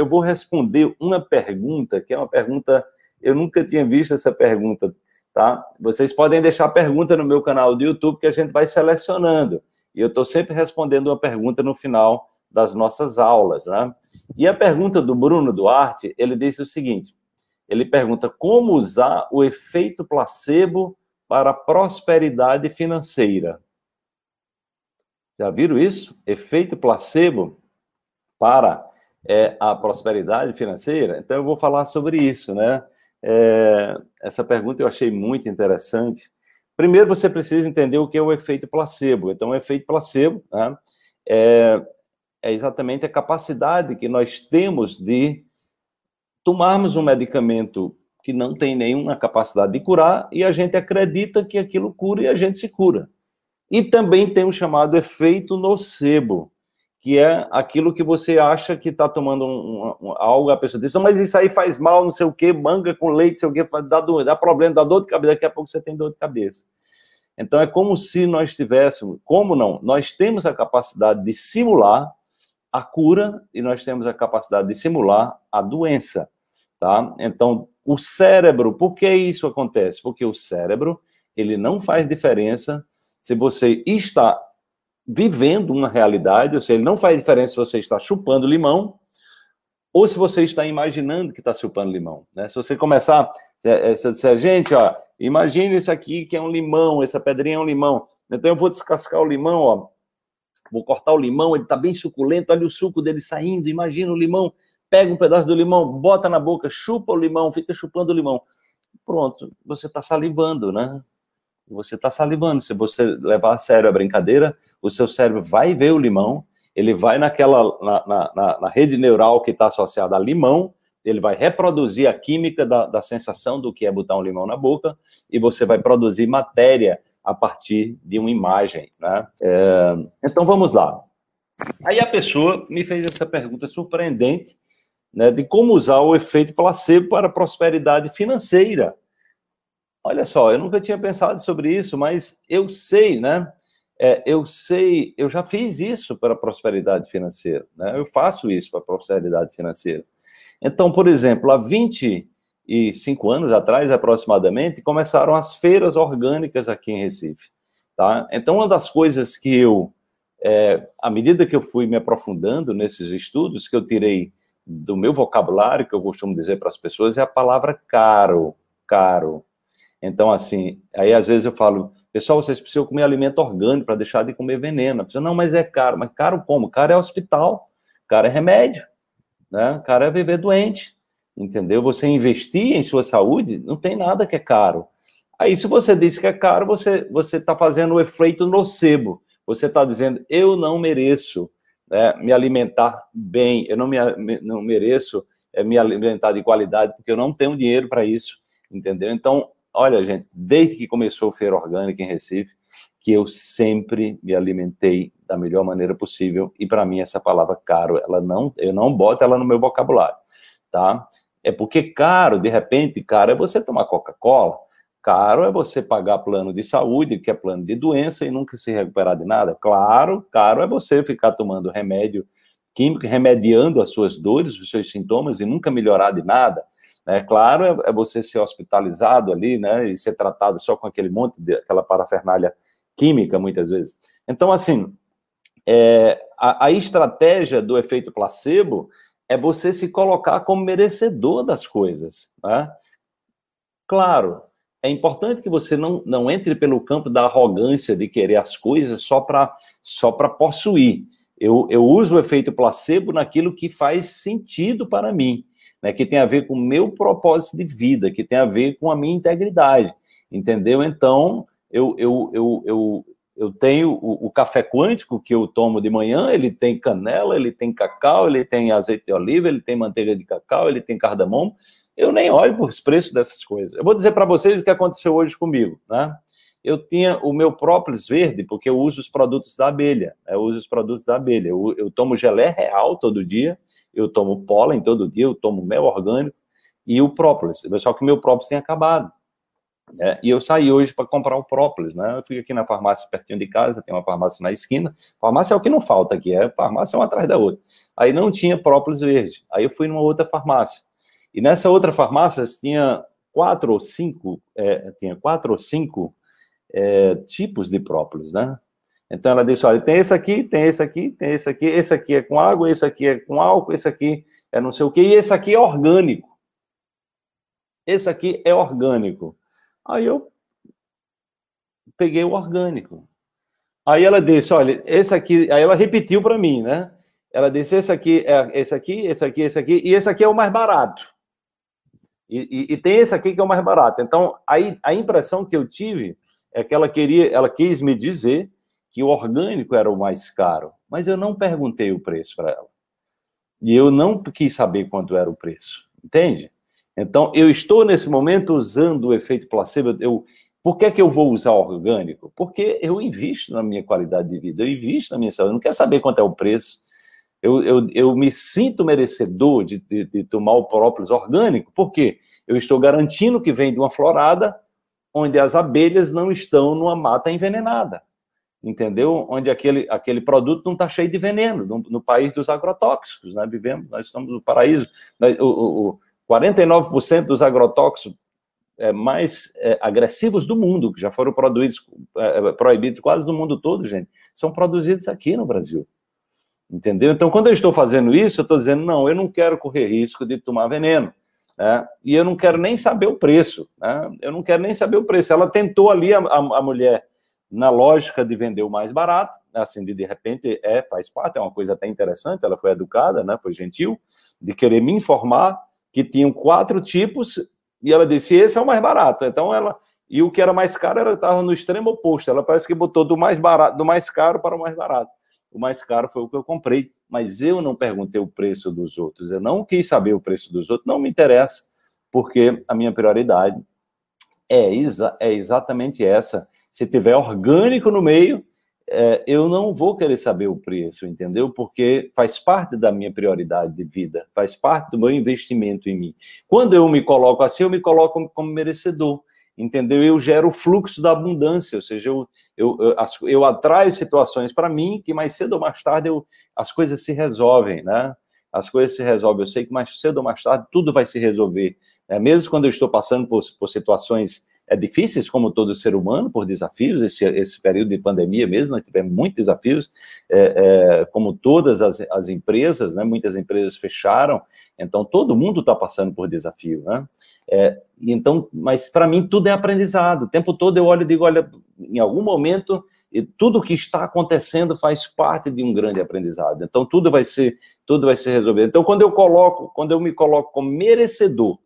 eu vou responder uma pergunta, que é uma pergunta, eu nunca tinha visto essa pergunta, tá? Vocês podem deixar pergunta no meu canal do YouTube, que a gente vai selecionando. E eu estou sempre respondendo uma pergunta no final das nossas aulas, né? E a pergunta do Bruno Duarte, ele disse o seguinte: ele pergunta como usar o efeito placebo para a prosperidade financeira. Já viram isso? Efeito placebo para é, a prosperidade financeira? Então eu vou falar sobre isso, né? É, essa pergunta eu achei muito interessante. Primeiro, você precisa entender o que é o efeito placebo. Então, o efeito placebo né, é, é exatamente a capacidade que nós temos de tomarmos um medicamento que não tem nenhuma capacidade de curar e a gente acredita que aquilo cura e a gente se cura. E também tem o chamado efeito nocebo, que é aquilo que você acha que está tomando um, um, algo, a pessoa diz, mas isso aí faz mal, não sei o quê, manga com leite, sei o quê, dá, dá problema, dá dor de cabeça, daqui a pouco você tem dor de cabeça. Então é como se nós tivéssemos, como não? Nós temos a capacidade de simular a cura e nós temos a capacidade de simular a doença, tá? Então, o cérebro, por que isso acontece? Porque o cérebro, ele não faz diferença se você está vivendo uma realidade, ou seja, não faz diferença se você está chupando limão ou se você está imaginando que está chupando limão, né? Se você começar, se, se, se a gente, ó, imagine isso aqui que é um limão, essa pedrinha é um limão, então eu vou descascar o limão, ó, vou cortar o limão, ele está bem suculento, olha o suco dele saindo, imagina o limão, pega um pedaço do limão, bota na boca, chupa o limão, fica chupando o limão. Pronto, você está salivando, né? Você está salivando. Se você levar a sério a brincadeira, o seu cérebro vai ver o limão, ele vai naquela na, na, na rede neural que está associada a limão, ele vai reproduzir a química da, da sensação do que é botar um limão na boca, e você vai produzir matéria a partir de uma imagem. Né? É, então vamos lá. Aí a pessoa me fez essa pergunta surpreendente né, de como usar o efeito placebo para prosperidade financeira. Olha só, eu nunca tinha pensado sobre isso, mas eu sei, né? É, eu sei, eu já fiz isso para a prosperidade financeira, né? Eu faço isso para a prosperidade financeira. Então, por exemplo, há 25 anos atrás, aproximadamente, começaram as feiras orgânicas aqui em Recife, tá? Então, uma das coisas que eu, é, à medida que eu fui me aprofundando nesses estudos, que eu tirei do meu vocabulário, que eu costumo dizer para as pessoas, é a palavra caro, caro. Então, assim, aí às vezes eu falo, pessoal, vocês precisam comer alimento orgânico para deixar de comer veneno. Pessoa, não, mas é caro. Mas caro como? Caro é hospital, caro é remédio, né? Caro é viver doente, entendeu? Você investir em sua saúde, não tem nada que é caro. Aí, se você diz que é caro, você está fazendo o efeito nocebo. Você está dizendo, eu não mereço né, me alimentar bem, eu não, me, não mereço é, me alimentar de qualidade, porque eu não tenho dinheiro para isso, entendeu? Então, olha, gente, desde que começou a Feira Orgânica em Recife, que eu sempre me alimentei da melhor maneira possível, e para mim essa palavra caro, ela não, eu não boto ela no meu vocabulário, tá? É porque caro, de repente, caro é você tomar Coca-Cola, Caro é você pagar plano de saúde, que é plano de doença, e nunca se recuperar de nada. Claro, caro é você ficar tomando remédio químico, remediando as suas dores, os seus sintomas, e nunca melhorar de nada. É claro, é, é você ser hospitalizado ali, né, e ser tratado só com aquele monte de aquela parafernália química, muitas vezes. Então, assim, é, a, a estratégia do efeito placebo é você se colocar como merecedor das coisas, né? Claro, é importante que você não, não entre pelo campo da arrogância de querer as coisas só para só possuir. Eu, eu uso o efeito placebo naquilo que faz sentido para mim, né, que tem a ver com o meu propósito de vida, que tem a ver com a minha integridade, entendeu? Então, eu, eu, eu, eu, eu tenho o, o, café quântico que eu tomo de manhã, ele tem canela, ele tem cacau, ele tem azeite de oliva, ele tem manteiga de cacau, ele tem cardamomo, eu nem olho por os preços dessas coisas. Eu vou dizer para vocês o que aconteceu hoje comigo, né? Eu tinha o meu própolis verde, porque eu uso os produtos da abelha, né? eu uso os produtos da abelha. Eu, eu tomo gelé real todo dia, eu tomo pólen todo dia, eu tomo mel orgânico e o própolis. Só que o meu própolis tem acabado. É, e eu saí hoje para comprar o própolis, né? Eu fui aqui na farmácia pertinho de casa, tem uma farmácia na esquina. Farmácia é o que não falta aqui, é farmácia uma atrás da outra. Aí não tinha própolis verde. Aí eu fui numa outra farmácia. E nessa outra farmácia tinha quatro ou cinco, é, tinha quatro ou cinco é, tipos de própolis, né? Então ela disse: olha, tem esse aqui, tem esse aqui, tem esse aqui, esse aqui é com água, esse aqui é com álcool, esse aqui é não sei o quê, e esse aqui é orgânico. Esse aqui é orgânico. Aí eu peguei o orgânico. Aí ela disse: olha, esse aqui. Aí ela repetiu para mim, né? Ela disse: esse aqui é esse aqui, esse aqui, esse aqui, e esse aqui é o mais barato. E, e, e tem esse aqui que é o mais barato. Então, aí a impressão que eu tive é que ela queria, ela quis me dizer que o orgânico era o mais caro, mas eu não perguntei o preço para ela. E eu não quis saber quanto era o preço, entende? Então, eu estou nesse momento usando o efeito placebo. Eu, por que, é que eu vou usar orgânico? Porque eu invisto na minha qualidade de vida, eu invisto na minha saúde. Eu não quero saber quanto é o preço. Eu, eu, eu me sinto merecedor de, de, de tomar o própolis orgânico, porque eu estou garantindo que vem de uma florada onde as abelhas não estão numa mata envenenada entendeu? Onde aquele, aquele produto não está cheio de veneno, no, no, país dos agrotóxicos, né? Vivemos, nós estamos no paraíso. O, o, o 49% dos agrotóxicos é, mais é, agressivos do mundo, que já foram produzidos, é, é, proibidos quase no mundo todo, gente, são produzidos aqui no Brasil. Entendeu? Então, quando eu estou fazendo isso, eu estou dizendo, não, eu não quero correr risco de tomar veneno. Né? E eu não quero nem saber o preço. Né? Eu não quero nem saber o preço. Ela tentou ali, a, a, a mulher, na lógica de vender o mais barato, assim, de, de repente, é, faz parte, é uma coisa até interessante, ela foi educada, né, foi gentil, de querer me informar que tinham quatro tipos, e ela disse, esse é o mais barato, então ela, e o que era mais caro era estava no extremo oposto, ela parece que botou do mais barato, do mais caro para o mais barato, o mais caro foi o que eu comprei, mas eu não perguntei o preço dos outros, eu não quis saber o preço dos outros, não me interessa, porque a minha prioridade é, exa é exatamente essa, se tiver orgânico no meio, é, eu não vou querer saber o preço, entendeu? Porque faz parte da minha prioridade de vida, faz parte do meu investimento em mim. Quando eu me coloco assim, eu me coloco como merecedor, entendeu? Eu gero o fluxo da abundância, ou seja, eu, eu, eu, eu atraio situações para mim que mais cedo ou mais tarde eu, as coisas se resolvem, né? As coisas se resolvem. Eu sei que mais cedo ou mais tarde tudo vai se resolver. Né? Mesmo quando eu estou passando por, por situações é, difíceis, como todo ser humano, por desafios. Esse, esse período de pandemia mesmo, nós tivemos muitos desafios, é, é, como todas as, as empresas, né? Muitas empresas fecharam, então todo mundo está passando por desafio, né? É, então, mas para mim tudo é aprendizado. O tempo todo eu olho e digo, olha, em algum momento tudo que está acontecendo faz parte de um grande aprendizado. Então tudo vai ser, tudo vai ser resolvido. Então quando eu coloco, quando eu me coloco como merecedor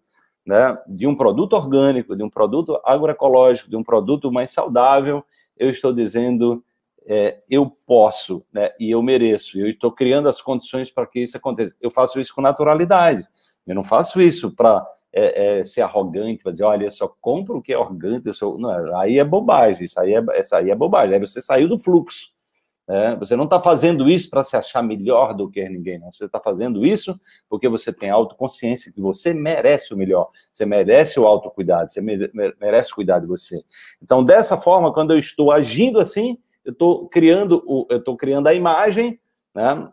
né, de um produto orgânico, de um produto agroecológico, de um produto mais saudável, eu estou dizendo é, eu posso né, e eu mereço. Eu estou criando as condições para que isso aconteça. Eu faço isso com naturalidade. Eu não faço isso para é, é, ser arrogante, para dizer, olha, eu só compro o que é orgânico. Eu sou... Não, aí é bobagem. Isso aí é, essa aí é bobagem. Aí você saiu do fluxo. É, você não está fazendo isso para se achar melhor do que ninguém, não. Você está fazendo isso porque você tem autoconsciência que você merece o melhor, você merece o autocuidado, você merece cuidar de você. Então, dessa forma, quando eu estou agindo assim, eu estou criando, o, eu estou criando a imagem, né?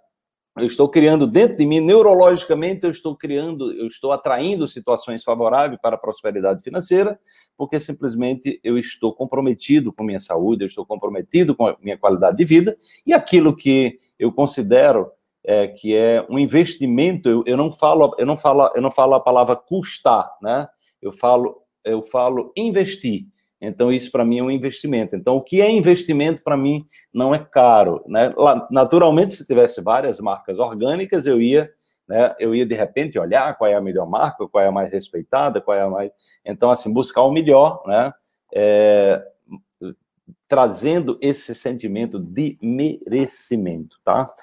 Eu estou criando dentro de mim, neurologicamente, eu estou criando, eu estou atraindo situações favoráveis para a prosperidade financeira, porque simplesmente eu estou comprometido com minha saúde, eu estou comprometido com a minha qualidade de vida, e aquilo que eu considero é, que é um investimento, eu, eu, não falo, eu não falo, eu não falo a palavra custar, né? Eu falo, eu falo investir. Então, isso para mim é um investimento. Então, o que é investimento para mim não é caro. Né? Naturalmente, se tivesse várias marcas orgânicas, eu ia, né, eu ia de repente olhar qual é a melhor marca, qual é a mais respeitada, qual é a mais. Então, assim, buscar o melhor, né? É, trazendo esse sentimento de merecimento, tá?